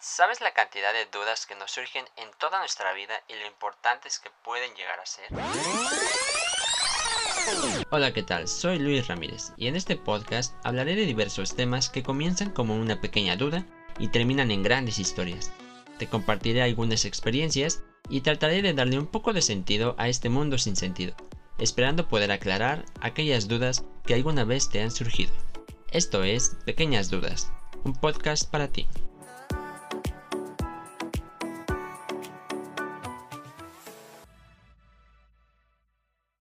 ¿Sabes la cantidad de dudas que nos surgen en toda nuestra vida y lo importantes que pueden llegar a ser? Hola, ¿qué tal? Soy Luis Ramírez y en este podcast hablaré de diversos temas que comienzan como una pequeña duda y terminan en grandes historias. Te compartiré algunas experiencias y trataré de darle un poco de sentido a este mundo sin sentido, esperando poder aclarar aquellas dudas que alguna vez te han surgido. Esto es Pequeñas Dudas, un podcast para ti.